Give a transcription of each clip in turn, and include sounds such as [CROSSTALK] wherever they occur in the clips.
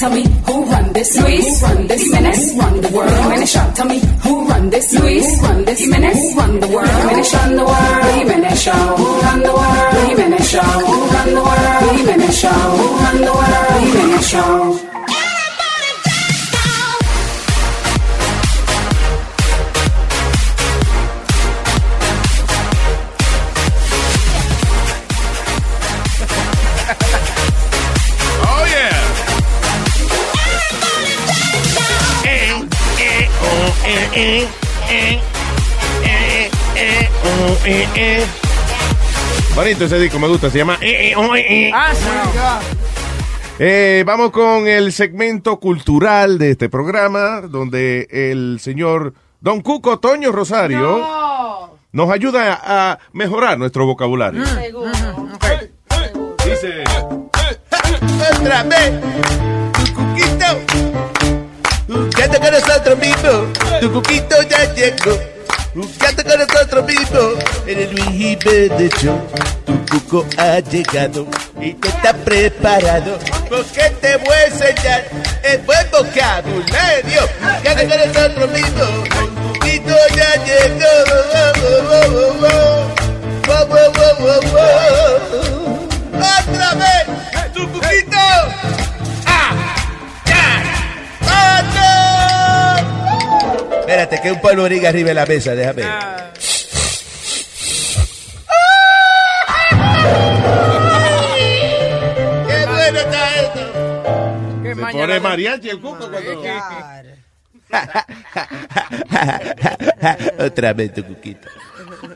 Tell me who run this? Luis. Who run this? Jimenez. Run the world. Jimenez. Tell me who run this? Luis. Who run this? Jimenez. Run the world. Jimenez run the world. Jimenez Show. Who run the world? Jimenez Show. Who run the world? Jimenez Show. Who run the world? Jimenez Show. Bonito ese disco, me gusta. Se llama eh, eh, oh, eh, eh. Ah, sí. Eh, vamos con el segmento cultural de este programa, donde el señor Don Cuco Toño Rosario nos ayuda a mejorar nuestro vocabulario. Dice. Otra vez, jugando con nosotros mismos, tu cuquito ya llegó, jugando con nosotros mismos, en el Luis Jiménez Show, tu cuco ha llegado y tú estás preparado, porque te voy a enseñar el buen vocabulario, jugando con nosotros mismos, tu cuquito ya llegó, Espérate, que un polvorín arriba de la mesa, déjame. ¡Qué bueno está esto! Qué Se pone mariachi el Cuco cuando... [LAUGHS] Otra vez tu cuquito.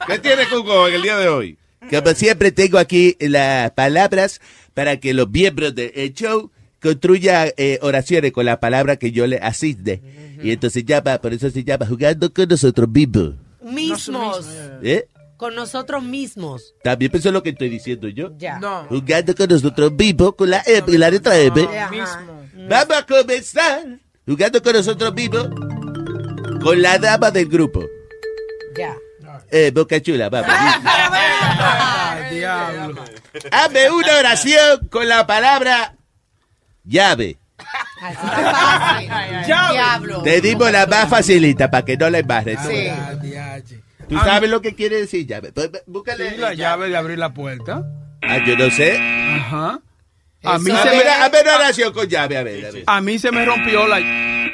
¿Qué tiene Cuco en el día de hoy? Como siempre tengo aquí las palabras para que los miembros del show construyan eh, oraciones con la palabra que yo le asiste. Y entonces llama, por eso se llama jugando con nosotros mismos. Mismos. ¿Eh? Con nosotros mismos. También pensó lo que estoy diciendo yo. Ya. No. Jugando con nosotros mismos con la y la letra M. Mismo. Vamos a comenzar jugando con nosotros mismos con la dama del grupo. Ya. Eh, Boca Chula, vamos. Diablo. Hazme una oración con la palabra llave. Así está fácil. Diablo. Te dimos la más facilita para que no la embarres. tú. Sí. Ah. ¿Tú sabes lo que quiere decir llave? Pues, Búscale. Sí, la llave de abrir la puerta. Ah, yo no sé. Ajá. A mí, A se ver, me, hazme una oración con llave, a ver, a ver. a mí se me rompió la...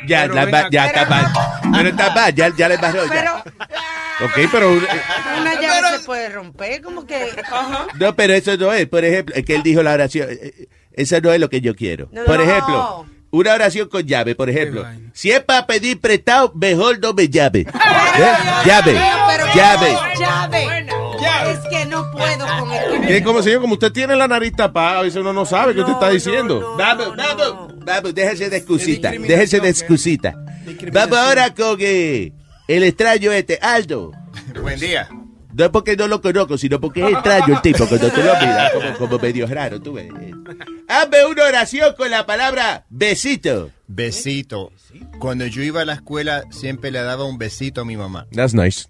Ya, Pero la ven ba- acá. ya está mal. Pero está mal, ya, ya le embarró. ya. Ok, pero... eh, una llave se puede romper, como que. No, pero eso no es. Por ejemplo, es que él dijo la oración. eh, eh, Eso no es lo que yo quiero. No, Por no. ejemplo, una oración con llave, por ejemplo. Si es para pedir prestado, mejor no me llave. [LAUGHS] ¿Eh? Llave, Pero llave. llave. Es que no puedo con el. Que como señor, como usted tiene la nariz tapada, a veces uno no sabe qué usted está diciendo. Vamos, vamos, vamos, déjese de excusita, déjese de excusita. Vamos ahora con eh, el extraño este, Aldo. Buen día. No es porque no lo conozco, sino porque es extraño el tipo cuando tú lo miras, [LAUGHS] como, como medio raro, tú ves. Hazme una oración con la palabra besito. Besito. Cuando yo iba a la escuela, siempre le daba un besito a mi mamá. That's nice.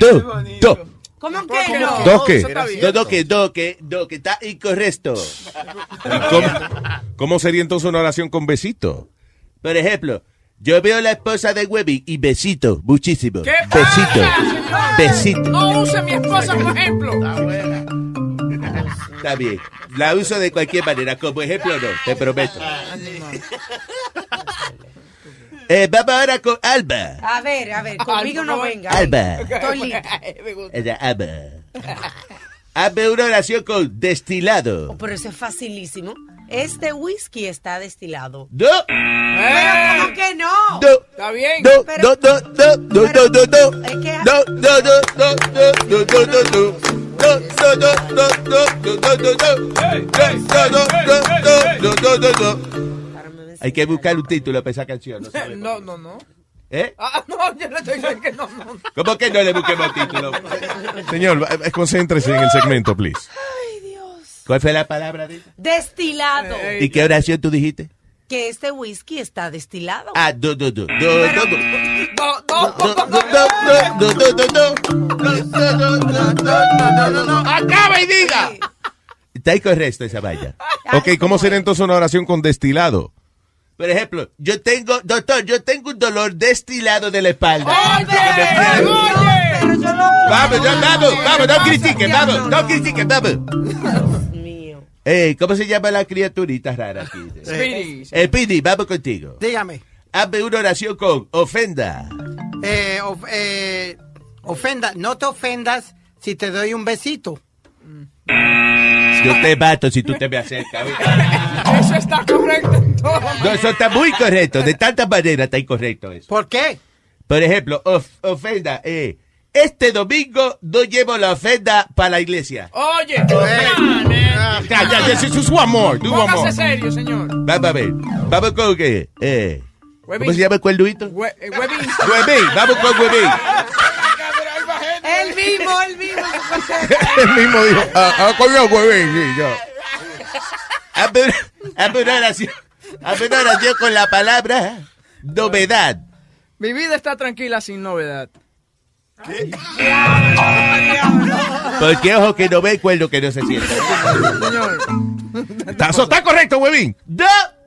Do, do, ¿Cómo que no? ¿Dos qué? Do, do, que, do, que, do, que está incorrecto. [LAUGHS] ¿Cómo, cómo sería entonces una oración con besito? Por ejemplo, yo veo la esposa de Webby y besito, muchísimo. ¿Qué Besito, pasa? besito. No use mi esposa como ejemplo. Está bien. La uso de cualquier manera. Como ejemplo, no, te prometo. Eh, vamos ahora con Alba. A ver, a ver, conmigo no venga. Alba. Estoy lista. Ella, Alba. Hazme una oración con destilado. Pero eso es facilísimo. Este whisky está destilado. Pero ¿cómo que no? Está bien. ¡Duh! Pero, pero, es que... Hay que buscar un título para esa canción. No, no, no. ¿Eh? Ah, no, yo no estoy diciendo que no, no. ¿Cómo que no le busquemos título? Señor, concéntrese en el segmento, please. ¿Cuál fue la palabra? de- Destilado. ¿Y qué oración tú dijiste? Que este whisky está destilado. Ah, no, no, no, no, no, no, no. Acaba y diga. Está incorrecto esa valla. Ok, ¿cómo sería entonces una oración con destilado? Por ejemplo, yo tengo, doctor, yo tengo un dolor destilado de la espalda. ¡Oye! ¡Oye! Pero yo no Vamos, vamos, vamos, no critiquen, vamos, no critiquen, vamos. ¿Cómo se llama la criaturita rara aquí? [LAUGHS] Speedy. Eh, Pidi, vamos contigo. Dígame. Hazme una oración con ofenda. Eh, of- eh, ofenda, no te ofendas si te doy un besito. Yo te mato si tú te me acercas. [LAUGHS] Eso está correcto en todo. No, eso está muy correcto. De tantas maneras está incorrecto eso. ¿Por qué? Por ejemplo, of- ofenda. Eh, este domingo no llevo la ofenda para la iglesia. Oye, Eh, man, ah, Ya, ya, ya, just one more, do one more. serio, señor. Vamos a ver. Vamos con qué. Eh, ¿Cómo se llama el cuernuito? Hue- eh, Huevín. Huevín. Vamos con huevín. El mismo, el mismo. Él [LAUGHS] mismo dijo, ah, ah, coño, huevín, sí, ya. Hazme una, hazme una oración. Hazme una oración con la palabra novedad. Mi vida está tranquila sin novedad. Porque ojo que no ve cuerno que no se siente. Señor, Está, está correcto, huevín. No,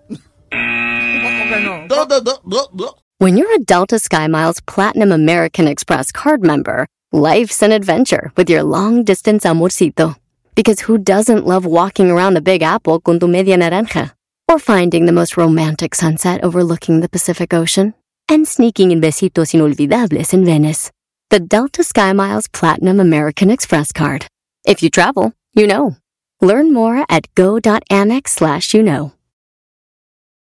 ¿cómo que no? no, no, no, no, no. When you're a Delta SkyMiles Platinum American Express card member, life's an adventure with your long distance amorcito. Because who doesn't love walking around the Big Apple con tu media naranja? Or finding the most romantic sunset overlooking the Pacific Ocean? And sneaking in besitos inolvidables in Venice. The Delta SkyMiles Platinum American Express card. If you travel, you know. Learn more at go.amex slash you know.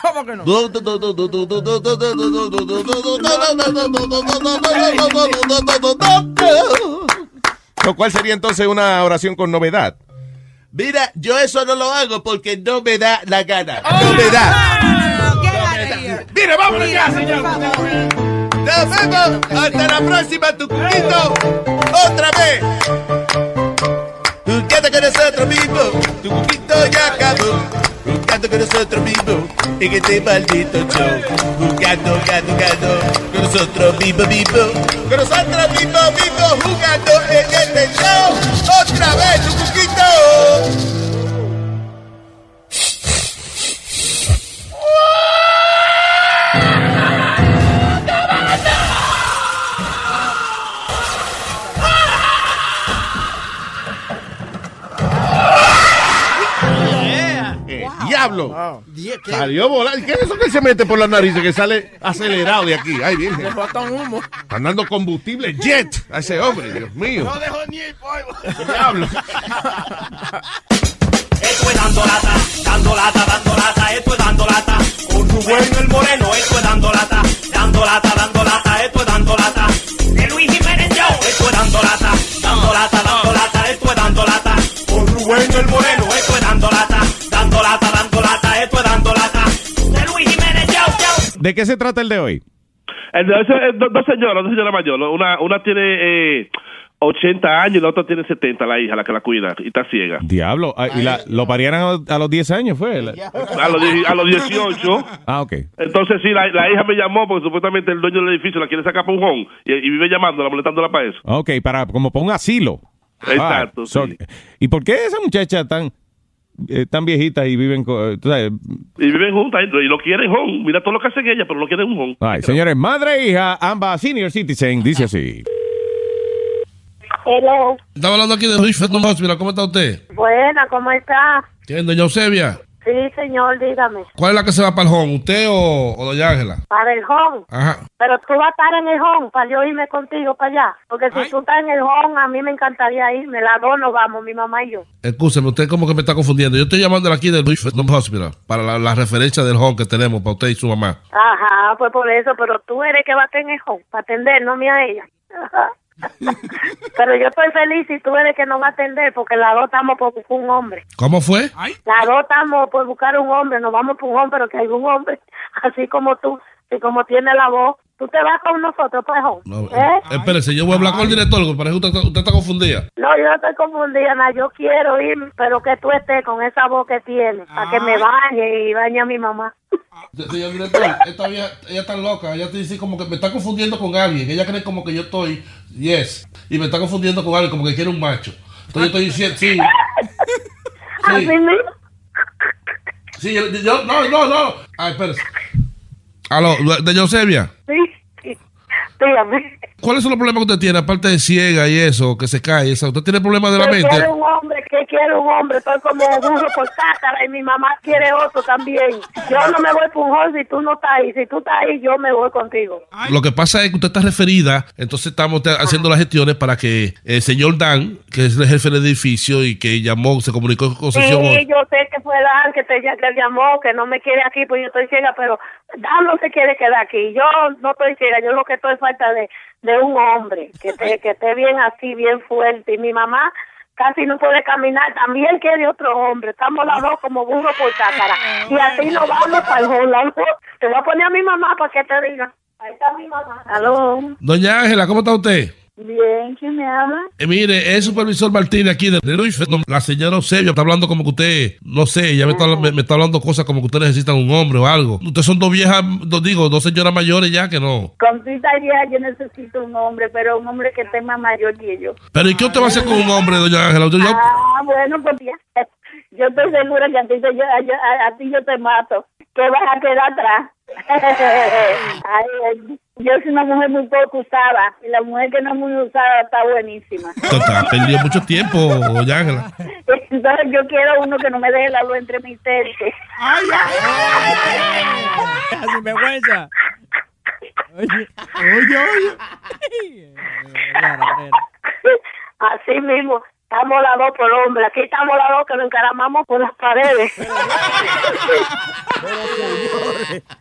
¿Cómo que no? So, ¿Cuál sería entonces una oración con novedad? Mira, yo eso no lo hago porque no me da la gana. No me da. Mire, vámonos ya, señor. Nos vemos. Hasta la próxima, tu cuquito. Otra vez. Jugando con nosotros mismos. Tu cuquito ya acabó. Jugando con nosotros mismos. En este maldito show. Jugando, jugando, jugando. Con nosotros mismos, mismos. Con nosotros mismos, mismos. Jugando en este show. Otra vez, tu cuquito. Diablo. Wow. die- ¿qué? Salió volando. ¿Qué es eso que se mete por la nariz que sale acelerado de aquí? Ay, virgen. Le falta un humo. Están dando combustible jet a ese hombre, Dios mío. No dejó ni el polvo. Diablo. Esto es dando lata, dando lata, dando lata, esto es dando lata. Con Rubén el Moreno, esto es dando lata, dando lata, dando lata, esto es dando lata. De Luis Jiménez Show, esto es dando lata, dando lata, dando lata, esto es dando lata. Con Rubén el Moreno, ¿De qué se trata el de hoy? El de ese- eh, dos, dos señoras, dos señoras mayores. Una, una tiene eh, 80 años y la otra tiene 70, la hija, la que la cuida, y está ciega. Diablo. Ah, y la- lo parieron a, los- a los 10 años, ¿fue? A los, die- a los 18. Ah, ok. Entonces sí, la, la hija me llamó porque supuestamente el dueño del edificio la quiere sacar para un home y, y vive llamándola, molestándola para eso. Ok, para como para un asilo. Exacto, Ah, so- sí. ¿Y por qué esa muchacha tan, eh, tan viejita y viven con... tú sabes? Y viven juntas y, lo quieren home. Mira todo lo que hacen ellas, pero no quieren un home. Ay, señores, madre e hija, ambas senior citizen, dice así. Hello. Estaba hablando aquí de Richmond Hospital. ¿Cómo está usted? Buena, ¿cómo está? ¿Quién, doña Eusebia? Sí, señor, dígame. ¿Cuál es la que se va para el home? ¿Usted o, o doña Ángela? Para el home. Ajá. Pero tú vas a estar en el home para yo irme contigo para allá. Porque si tú estás en el home, a mí me encantaría irme. Las dos nos vamos, mi mamá y yo. Escúcheme, usted como que me está confundiendo. Yo estoy llamando aquí del Richmond Hospital para la, la referencia del home que tenemos para usted y su mamá. Ajá, pues por eso. Pero tú eres que va a estar en el home para atendernos a ella. Ajá. Pero yo estoy feliz y tú eres que no va a atender porque las dos estamos por buscar un hombre. ¿Cómo fue? Las dos estamos por buscar un hombre, nos vamos por un hombre, pero que hay un hombre, [LAUGHS] así como tú, y como tiene la voz. Tú te vas con nosotros, pues, No, ¿eh? Espérese, yo voy a hablar con el director, porque parece que usted, usted está confundida. No, yo no estoy confundida, nada. Yo quiero ir, pero que tú estés con esa voz que tienes, para que me bañe y bañe a mi mamá. Señor director, esta vieja, ella está loca, ella te dice como que me está confundiendo con alguien, ella cree como que yo estoy, yes, y me está confundiendo con alguien, como que quiere un macho. Entonces yo estoy diciendo, sí, [LAUGHS] Así mismo. sí, yo, yo- no, no, no. Ay, espérese. Aló, de Josebia, Sí, sí. Dígame. ¿cuáles son los problemas que usted tiene, aparte de ciega y eso, que se cae? Eso? ¿Usted tiene problemas de la mente? quiere un hombre, que quiere un hombre. Estoy como burro por cáscara y mi mamá quiere otro también. Yo no me voy por un si tú no estás ahí. Si tú estás ahí, yo me voy contigo. Lo que pasa es que usted está referida, entonces estamos te- haciendo las gestiones para que el señor Dan, que es el jefe del edificio y que llamó, se comunicó con Sí, hoy. yo sé que fue Dan que te que llamó, que no me quiere aquí, pues yo estoy ciega, pero Dan no se quiere quedar aquí. Yo no estoy ciega, yo lo que estoy falta de, de un hombre, que, te, que esté bien así, bien fuerte. Y mi mamá casi no puede caminar, también quiere otro hombre. Estamos las dos como burro por cácara. [LAUGHS] Y así nos vamos para el Holland. Te voy a poner a mi mamá para que te diga. Ahí está mi mamá. Aló. Doña Ángela, ¿cómo está usted? Bien, ¿quién me habla? Eh, mire, es supervisor Martínez aquí de Luis. La señora Eusebio está hablando como que usted, no sé, ella me está, me, me está hablando cosas como que usted necesita un hombre o algo. Ustedes son dos viejas, dos, digo, dos señoras mayores ya que no. Con tu idea yo necesito un hombre, pero un hombre que esté más mayor que yo. Pero ¿y qué usted va a hacer con un hombre, doña Ángela? Yo- Ah, bueno, pues ya. Yo estoy segura que a ti, te- yo, yo- a, a ti yo te mato. Que vas a quedar atrás. [LAUGHS] Ay, yo soy una mujer muy poco usada. Y la mujer que no es muy usada está buenísima. ha perdido mucho tiempo, doña Ángela. Entonces yo quiero uno que no me deje la luz entre mis cerques. ¡Ay, Sin vergüenza. Oye, oye, oye. Así mismo. Estamos las dos por hombre. Aquí estamos las dos que nos encaramamos por las paredes.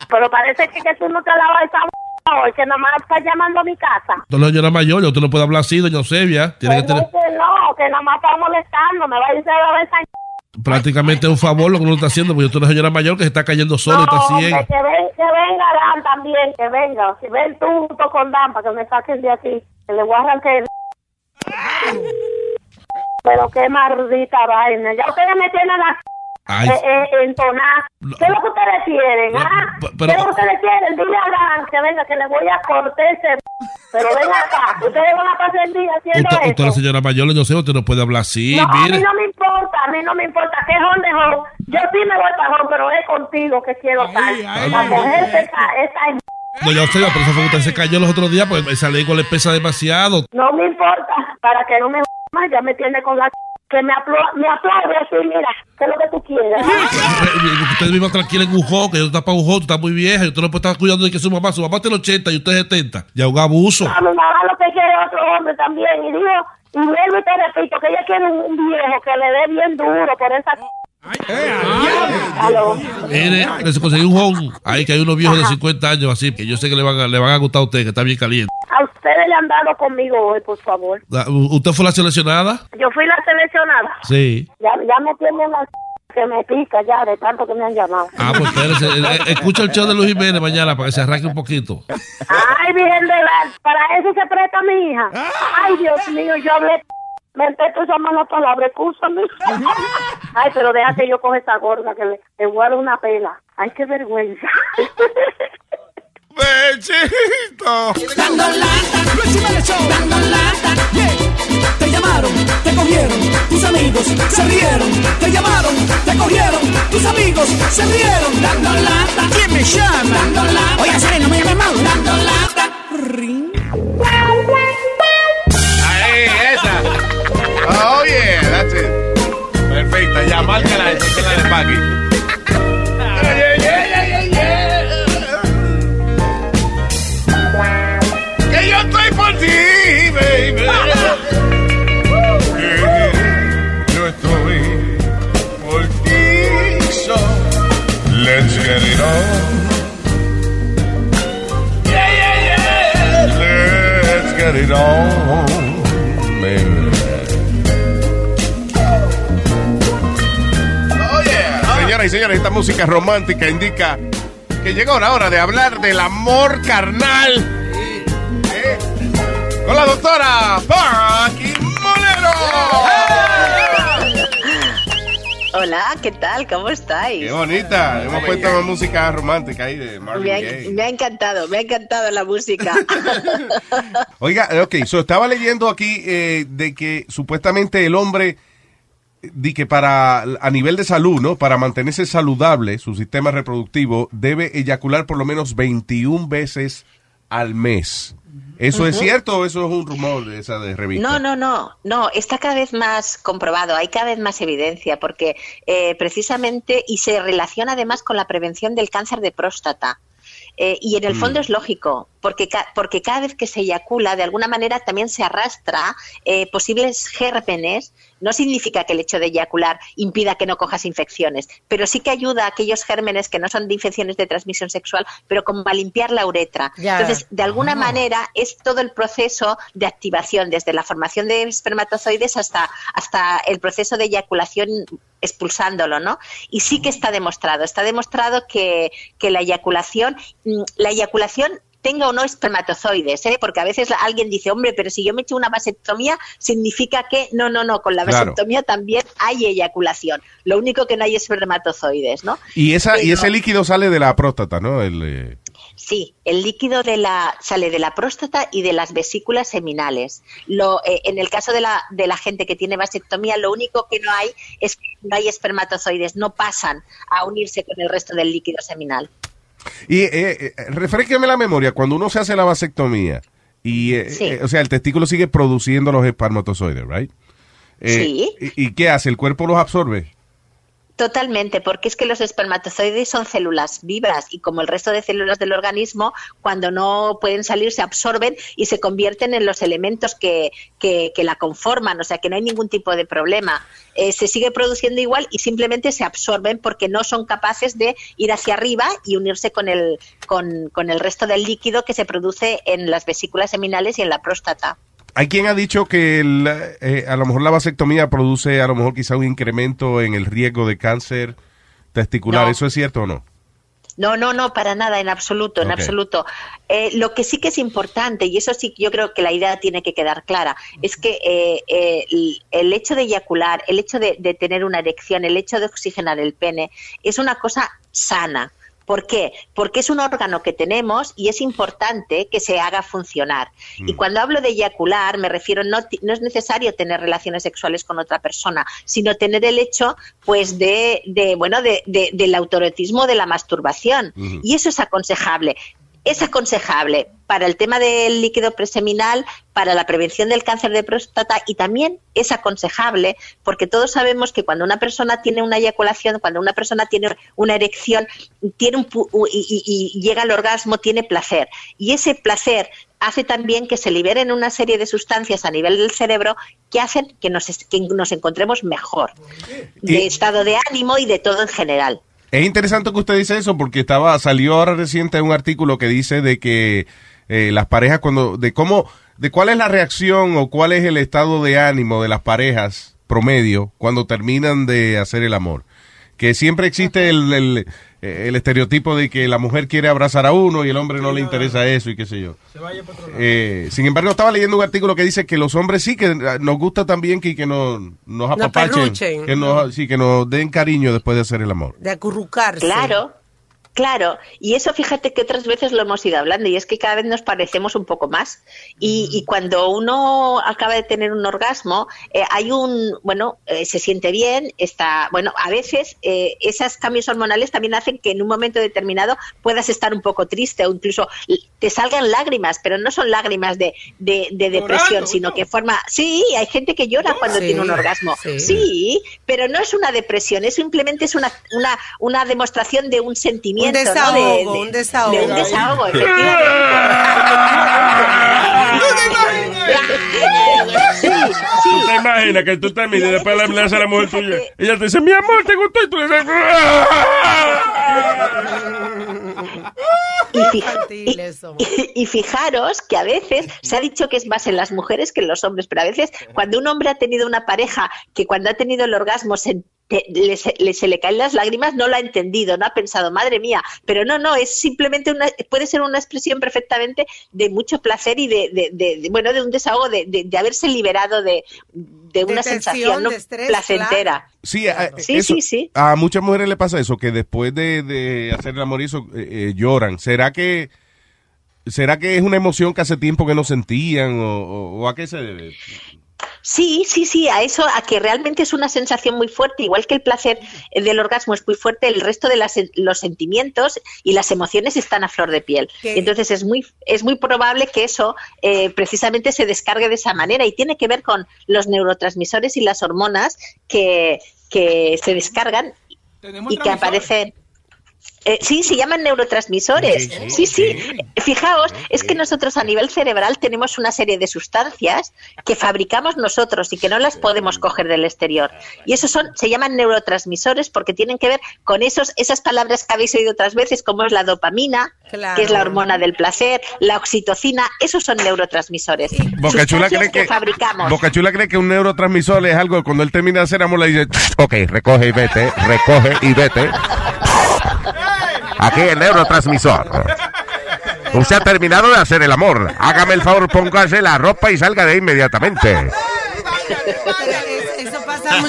Pero parece que, tú no te lavas esa que nada más estás llamando a mi casa. Es una señora mayor, ya usted no puede hablar así, doña Eusebia. Tiene que Pero tener que no, que nada más está molestando. Me va a decir a esa prácticamente un favor lo que uno está haciendo, porque usted es una señora mayor que se está cayendo sola está No, ciega. que, ven- que venga Dan también, que venga. Si ven tú junto con Dan para que me saquen de aquí, que le voy a arrancar el... Pero qué maldita vaina. Ya ustedes me tienen a... Ay. Eh, eh, entonar. ¿Qué es lo que ustedes quieren? ah? pero- ¿Qué es lo que ustedes quieren? Dile a Dan que venga, que le voy a cortar ese... Pero ven acá, ustedes van a pasar el día haciendo Usted, usted es eso. la señora mayor, yo sé, usted no puede hablar así, no, a mí mire. no me importa, a mí no me importa. ¿Qué home de home? Yo sí me voy para home, pero es contigo que quiero estar. Para cogerte esa, esa... No, yo sé, por eso fue que usted se cayó los otros días, porque esa lengua le pesa demasiado. No me importa, para que no me más, ya me tiene con la... Que me, apla me aplaude así, mira, ¿qué es lo que tú quieres? [LAUGHS] Usted vive tranquila en un juego, que yo está para un juego, está muy vieja, y usted no puede estar cuidando de que su mamá, su mamá tiene 80 y usted 70. Ya un abuso. A mi mamá lo que quiere es otro hombre también. Y digo, y vuelvo y te repito, que ella quiere un viejo que le dé bien duro por esa... Mire, que se consiguió un home, ahí que hay unos viejos de 50 años así, que yo sé que le van a, le van a gustar a usted, que está bien caliente. A ustedes le han dado conmigo hoy, por favor. Ah, ¿Usted fue la seleccionada? Yo fui la seleccionada. Sí. Ya, ya me tienen la... que me pica ya de tanto que me han llamado. Ah, pues espérese, [LAUGHS] eh, eh, escucha el show de Luis Jiménez mañana para que se arranque un poquito. Ay, Virgen de la... Para eso se presta mi hija. Ay, Dios mío, yo hablé... Me tú esa mala palabra, escúchame. Ay, pero deja que yo coge esa gorda que le, le voy a dar una pela. Ay, qué vergüenza. ¡Bechito! Dando lata, Luis Jiménez Show. Dando lata, yeah. Te llamaron, te cogieron, tus amigos se rieron. Te llamaron, te cogieron, tus amigos se rieron. Dando lata, ¿quién me llama? Dando lata. Oye, Sari, no me llames mal. Dando lata. Ring. Ahí, esa. Oh, yeah, Perfecta, ya, márcala esa, que es la de Paqui. Que yo estoy por ti, baby. Que Yo estoy por ti, so let's get it on. Yeah, yeah, yeah. Let's get it on, baby. Señores, esta música romántica indica que llegó la hora de hablar del amor carnal. ¿Eh? Con la doctora Paqui Molero. Hola, ¿qué tal? ¿Cómo estáis? Qué bonita. Hemos puesto una música romántica ahí de Marvin Me ha, Gaye. me ha encantado, me ha encantado la música. [LAUGHS] Oiga, ok, so estaba leyendo aquí eh, de que supuestamente el hombre, di que para, a nivel de salud, ¿no? Para mantenerse saludable, su sistema reproductivo debe eyacular por lo menos 21 veces al mes. ¿Eso es cierto o eso es un rumor de esa de revista? No, no, no, no, está cada vez más comprobado, hay cada vez más evidencia, porque eh, precisamente, y se relaciona además con la prevención del cáncer de próstata. Eh, y en el Mm. fondo es lógico, porque, ca- porque cada vez que se eyacula, de alguna manera también se arrastra eh, posibles gérmenes. No significa que el hecho de eyacular impida que no cojas infecciones, pero sí que ayuda a aquellos gérmenes que no son de infecciones de transmisión sexual, pero como a limpiar la uretra. Ya. Entonces, de alguna Ah. manera es todo el proceso de activación, desde la formación de espermatozoides hasta, hasta el proceso de eyaculación expulsándolo, ¿no? Y sí que está demostrado, está demostrado que, que la eyaculación, mm, la eyaculación tenga o no espermatozoides, ¿eh? porque a veces alguien dice, hombre, pero si yo me echo una vasectomía, significa que no, no, no, con la Claro. vasectomía también hay eyaculación, lo único que no hay espermatozoides, ¿no? Y, esa, y ese líquido sale de la próstata, ¿no? El, eh, Sí, el líquido de la, sale de la próstata y de las vesículas seminales. Lo, eh, en el caso de la, de la gente que tiene vasectomía, lo único que no hay es que no hay espermatozoides, no pasan a unirse con el resto del líquido seminal. Y eh, eh, refresqueme la memoria, cuando uno se hace la vasectomía, y, eh, Sí. eh, o sea, el testículo sigue produciendo los espermatozoides, ¿right? Eh, Sí. ¿y, y qué hace? ¿El cuerpo los absorbe? Totalmente, porque es que los espermatozoides son células vivas y como el resto de células del organismo, cuando no pueden salir se absorben y se convierten en los elementos que, que- la conforman, o sea que no hay ningún tipo de problema. Eh, se sigue produciendo igual y simplemente se absorben porque no son capaces de ir hacia arriba y unirse con el, con, con el resto del líquido que se produce en las vesículas seminales y en la próstata. Hay quien ha dicho que el, eh, a lo mejor la vasectomía produce a lo mejor quizá un incremento en el riesgo de cáncer testicular. No. ¿Eso es cierto o no? No, no, no, para nada, en absoluto, en absoluto. Eh, lo que sí que es importante, y eso sí yo creo que la idea tiene que quedar clara, es que eh, eh, el, el hecho de eyacular, el hecho de, de tener una erección, el hecho de oxigenar el pene, es una cosa sana. ¿Por qué? Porque es un órgano que tenemos y es importante que se haga funcionar. Y cuando hablo de eyacular, me refiero, no, no es necesario tener relaciones sexuales con otra persona, sino tener el hecho, pues, de, de bueno, de, de- del autorotismo de la masturbación. Y eso es aconsejable. Es aconsejable para el tema del líquido preseminal, para la prevención del cáncer de próstata y también es aconsejable porque todos sabemos que cuando una persona tiene una eyaculación, cuando una persona tiene una erección, tiene un y, y- y llega al orgasmo, tiene placer. Y ese placer hace también que se liberen una serie de sustancias a nivel del cerebro que hacen que nos, que nos encontremos mejor, de estado de ánimo y de todo en general. Es interesante que usted dice eso porque estaba salió ahora reciente un artículo que dice de que eh, las parejas cuando de cómo de cuál es la reacción o cuál es el estado de ánimo de las parejas promedio cuando terminan de hacer el amor. Que siempre existe el, el, el estereotipo de que la mujer quiere abrazar a uno y el hombre no le interesa eso y qué sé yo. Eh, sin embargo, estaba leyendo un artículo que dice que los hombres sí que eh, nos gusta también que, que nos, nos apapachen, perruchen. que nos, sí, que nos den cariño después de hacer el amor. De acurrucarse. Claro, claro. Y eso fíjate que otras veces lo hemos ido hablando y es que cada vez nos parecemos un poco más. Y, y cuando uno acaba de tener un orgasmo, eh, hay un, bueno, eh, se siente bien, está, bueno, a veces eh, esos cambios hormonales también hacen que en un momento determinado puedas estar un poco triste o incluso te salgan lágrimas, pero no son lágrimas de, de, de depresión, sino que forma, sí, hay gente que llora cuando Sí, tiene un orgasmo. sí. sí, pero no es una depresión, es simplemente es una, una, una demostración de un sentimiento. ¿No? De- desahogo, de- un desahogo. De un desahogo, ¿Tú te imaginas que tú te mides y después le haces a la mujer tuya? Ella te dice, mi amor, ¿te gustó? Y tú le dices, Y, fija- y- y- y fijaros que a veces se ha dicho que es más en las mujeres que en los hombres, pero a veces cuando un hombre ha tenido una pareja que cuando ha tenido el orgasmo se, te- le, se, le- se le caen las lágrimas, no lo ha entendido, no ha pensado, madre mía, pero no, no, es simplemente una, puede ser una expresión perfectamente de mucho placer y de, de- de- de- bueno, de un desahogo, de, de- de haberse liberado de, de una tensión, sensación ¿no? de estrés, placentera. Sí, a, Sí, eso- sí, sí. a muchas mujeres le pasa eso, que después de, de hacer el amor y eso, eh, eh, lloran. ¿Será que será que es una emoción que hace tiempo que no sentían o, o- o a qué se debe? Sí, sí, sí, a eso, a que realmente es una sensación muy fuerte, igual que el placer eh, del orgasmo es muy fuerte, el resto de las, los sentimientos y las emociones están a flor de piel. ¿Qué? Entonces es muy, es muy probable que eso eh, precisamente se descargue de esa manera y tiene que ver con los neurotransmisores y las hormonas que, que se descargan y que aparecen. Eh, sí, se llaman neurotransmisores. Sí, sí. Fijaos, es que nosotros a nivel cerebral tenemos una serie de sustancias que fabricamos nosotros y que no las podemos coger del exterior. Y esos son, se llaman neurotransmisores porque tienen que ver con esos, esas palabras que habéis oído otras veces, como es la dopamina, que es la hormona del placer, la oxitocina, esos son neurotransmisores. Bocachula cree que, fabricamos. Bocachula cree que un neurotransmisor es algo que cuando él termina de hacer amor le dice, ok, recoge y vete, recoge y vete. Aquí el neurotransmisor. Usted ha terminado de hacer el amor. Hágame el favor, póngase la ropa y salga de ahí inmediatamente. Eso pasa mu-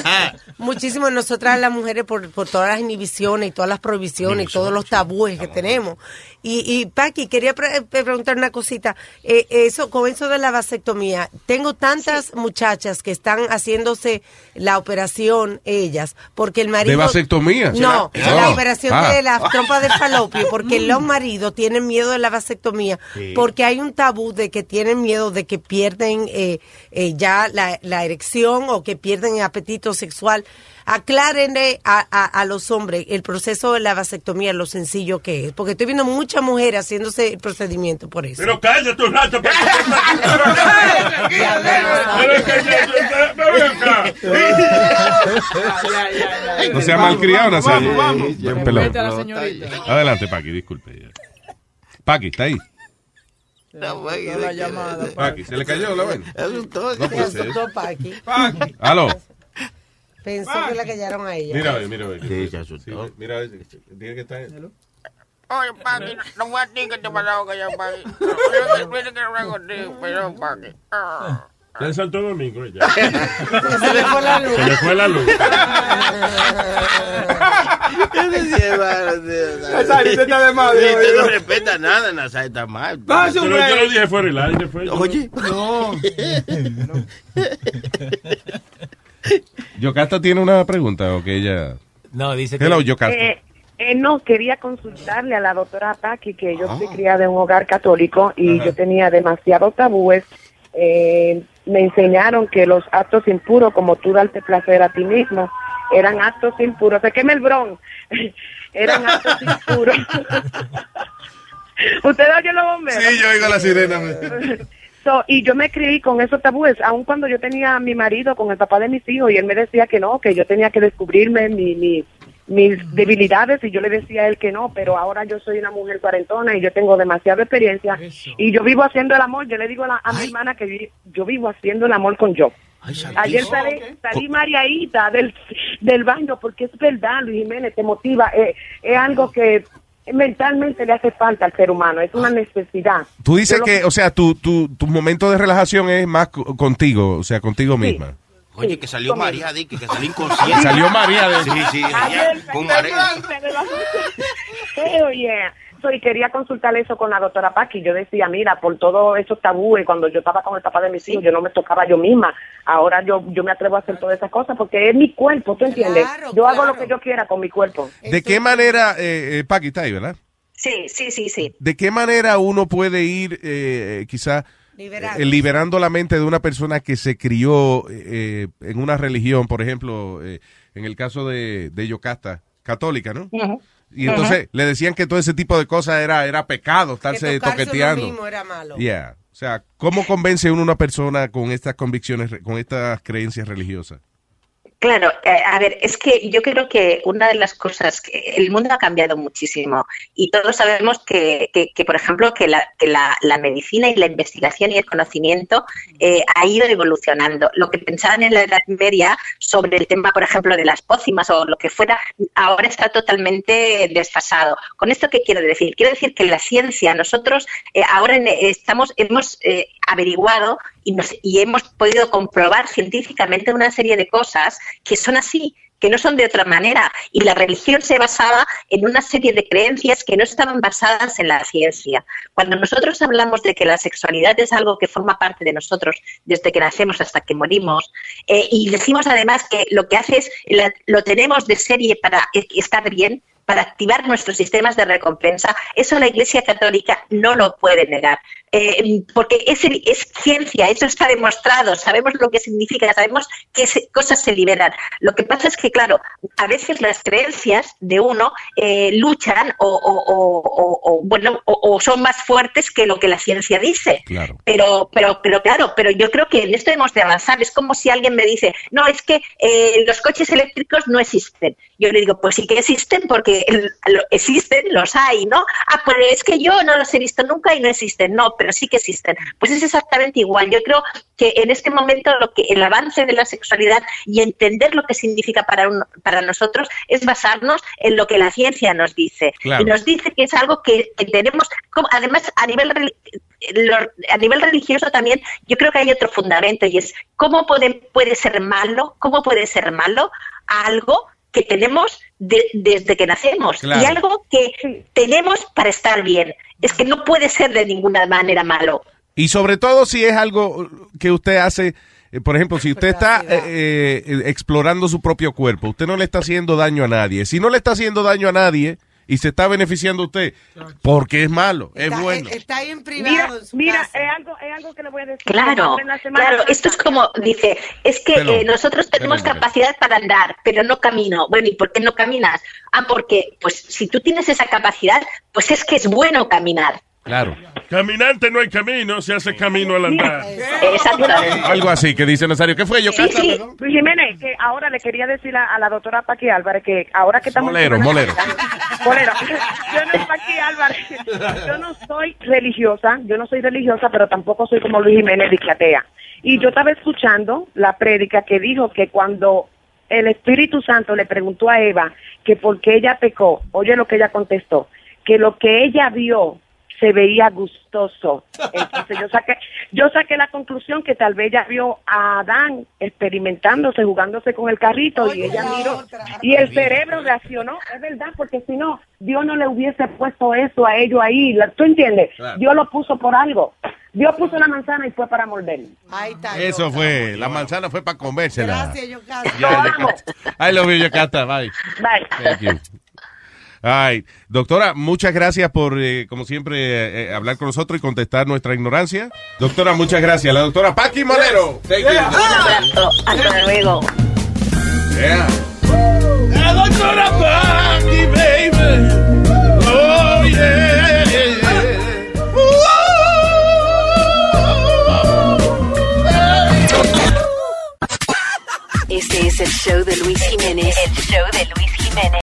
muchísimo nosotras las mujeres por, por todas las inhibiciones y todas las prohibiciones y todos los tabúes que tenemos. Y, y Paqui, quería pre- pre- preguntar una cosita. Eh, eso, con eso de la vasectomía, tengo tantas muchachas que están haciéndose la operación, ellas, porque el marido... ¿De vasectomía? No, la operación Ah. de la trompa del falopio, porque [LAUGHS] los maridos tienen miedo de la vasectomía, Sí. porque hay un tabú de que tienen miedo de que pierden eh, eh, ya la, la erección o que pierden el apetito sexual. Aclárenle a, a, a los hombres el proceso de la vasectomía, lo sencillo que es, porque estoy viendo muchas mujeres haciéndose el procedimiento por eso. Pero cállate un rato. [LAUGHS] [LAUGHS] No sea malcriado, Nazario. A la señorita. Adelante, Paqui, disculpe. Paqui, ¿está ahí? La llamada. Paqui, ¿se le cayó la vaina? [LAUGHS] No puede ser. asustó Paqui. [LAUGHS] Aló. Pensó que la callaron a ella. Mira, a ver, mira, a ver. Sí, mira, a ver, tiene que estar. Oye, Paqui, no fue a ti que te pasaba callado, Paqui. [LAUGHS] Mira que no contigo, pero Paqui. Ya en Santo Domingo ya. [LAUGHS] Se le fue la luz. Se le fue la luz. [LAUGHS] Nazario, está de madre, Sí, Usted no oye. respeta nada, Nazario, está mal. Pero yo lo dije fuera del aire. Fue Oye. No. [LAUGHS] Yocasta tiene una pregunta o que ella. No, dice Hello, Yocasta. Eh, eh, no, quería consultarle a la doctora Paqui que yo Ah. fui criada en un hogar católico y Ajá. yo tenía demasiados tabúes. Eh, me enseñaron que los actos impuros, como tú darte placer a ti mismo, eran actos impuros. Se quema el bron. [LAUGHS] eran actos impuros. [LAUGHS] ¿Usted oye los bomberos? Sí, yo oigo la sirena. [LAUGHS] So, y yo me crié con esos tabúes, aun cuando yo tenía a mi marido con el papá de mis hijos y él me decía que no, que yo tenía que descubrirme mi, mi- mis debilidades y yo le decía a él que no, pero ahora yo soy una mujer cuarentona y yo tengo demasiada experiencia y yo vivo haciendo el amor, yo le digo a, la- a mi hermana que vi- yo vivo haciendo el amor con yo. Ayer salí, salí mariadita del, del baño porque es verdad, Luis Jiménez, te motiva, eh, es algo que mentalmente le hace falta al ser humano, es una necesidad. Tú dices Yo lo- que, o sea, tu, tu, tu momento de relajación es más co- contigo, o sea, contigo misma. Oye, que salió María Dick, que salió inconsciente. Salió María de- Sí, sí, con María. So, y quería consultar eso con la doctora Paqui. Yo decía, mira, por todos esos tabúes, cuando yo estaba con el papá de mis hijos, yo no me tocaba yo misma. Ahora yo yo me atrevo a hacer todas esas cosas porque es mi cuerpo, ¿tú entiendes? yo hago lo que yo quiera con mi cuerpo. ¿De qué manera, eh, eh, Paqui está ahí, verdad? Sí, sí, sí, sí. ¿De qué manera uno puede ir, eh, quizá, Liberando. eh, liberando la mente de una persona que se crió eh, en una religión, por ejemplo, eh, en el caso de, de Yocasta, católica, ¿no? Y entonces le decían que todo ese tipo de cosas era, era pecado, estarse uno toqueteando. mismo era malo. Yeah. O sea, ¿cómo convence uno a una persona con estas convicciones, con estas creencias religiosas? Claro, eh, a ver, es que yo creo que una de las cosas, que el mundo ha cambiado muchísimo y todos sabemos que, que- que, por ejemplo, que, la, que la- la medicina y la investigación y el conocimiento eh, ha ido evolucionando. Lo que pensaban en la Edad Media sobre el tema, por ejemplo, de las pócimas o lo que fuera, ahora está totalmente desfasado. ¿Con esto qué quiero decir? Quiero decir que la ciencia, nosotros eh, ahora estamos, hemos eh, averiguado y, nos- y hemos podido comprobar científicamente una serie de cosas que son así que no son de otra manera. Y la religión se basaba en una serie de creencias que no estaban basadas en la ciencia. Cuando nosotros hablamos de que la sexualidad es algo que forma parte de nosotros desde que nacemos hasta que morimos, eh, y decimos además que lo que hace es, lo tenemos de serie para eh, estar bien, para activar nuestros sistemas de recompensa, eso la Iglesia Católica no lo puede negar. Eh, porque es, es ciencia, eso está demostrado, sabemos lo que significa, sabemos qué cosas se liberan. Lo que pasa es que, claro, a veces las creencias de uno eh, luchan o, o- o- o- o, bueno, o, son más fuertes que lo que la ciencia dice. Claro. Pero, pero, pero claro, pero yo creo que en esto hemos de avanzar. Es como si alguien me dice, no, es que eh, los coches eléctricos no existen. Yo le digo, pues sí que existen porque [LAUGHS] existen, los hay, ¿no? Ah, pero es que yo no los he visto nunca y no existen. No, pero sí que existen. Pues es exactamente igual. Yo creo que en este momento lo que el avance de la sexualidad y entender lo que significa para, un- para nosotros es basarnos en lo que la ciencia nos dice. Claro. Y nos dice que es algo que, tenemos, como- además a nivel a nivel religioso también yo creo que hay otro fundamento y es cómo puede, puede ser malo, cómo puede ser malo algo que tenemos de- desde que nacemos Claro. y algo que tenemos para estar bien. Es que no puede ser de ninguna manera malo. Y sobre todo si es algo que usted hace, eh, por ejemplo, si usted está eh, eh, explorando su propio cuerpo, usted no le está haciendo daño a nadie. Si no le está haciendo daño a nadie y se está beneficiando usted, porque es malo, es bueno. Está ahí en Mira, privado. en su mira, casa. es algo, es algo que le voy a decir. Claro, claro, esto es como, dice, es que Pero, eh, nosotros tenemos pero, pero. capacidad para andar, pero no camino. Bueno, ¿y por qué no caminas? Ah, porque, pues, si tú tienes esa capacidad, pues es que es bueno caminar. Claro. Caminante no hay camino, se hace camino al andar. Algo así que dice Nazario. ¿Qué fue yo? Sí, sí. Luis Jiménez, que ahora le quería decir a, a la doctora Paqui Álvarez que ahora que estamos... Molero, molero. Molero. Yo no, Paqui Álvarez, yo no soy religiosa, yo no soy religiosa, pero tampoco soy como Luis Jiménez dichatea. Y yo estaba escuchando la prédica que dijo que cuando el Espíritu Santo le preguntó a Eva que por qué ella pecó, oye lo que ella contestó, que lo que ella vio se veía gustoso. Entonces yo saqué, yo saqué la conclusión que tal vez ella vio a Adán experimentándose, jugándose con el carrito y ella miró y el cerebro reaccionó. Es verdad, porque si no, Dios no le hubiese puesto eso a ellos ahí. La- ¿Tú entiendes? Claro. Dios lo puso por algo. Dios puso la manzana y fue para morder. Ahí está. Eso fue, la manzana fue para comérsela. Gracias, Yocasta. Yocasta. I love you, Yocasta. Bye. Bye. Thank you. Ay, doctora, muchas gracias por, eh, como siempre, eh, eh, hablar con nosotros y contestar nuestra ignorancia. Doctora, muchas gracias. La doctora Paqui Molero. Thank you. Un abrazo. Hasta luego. Yeah. La doctora Paqui, baby. Oh, yeah. Este es el show de Luis Jiménez. El show de Luis Jiménez.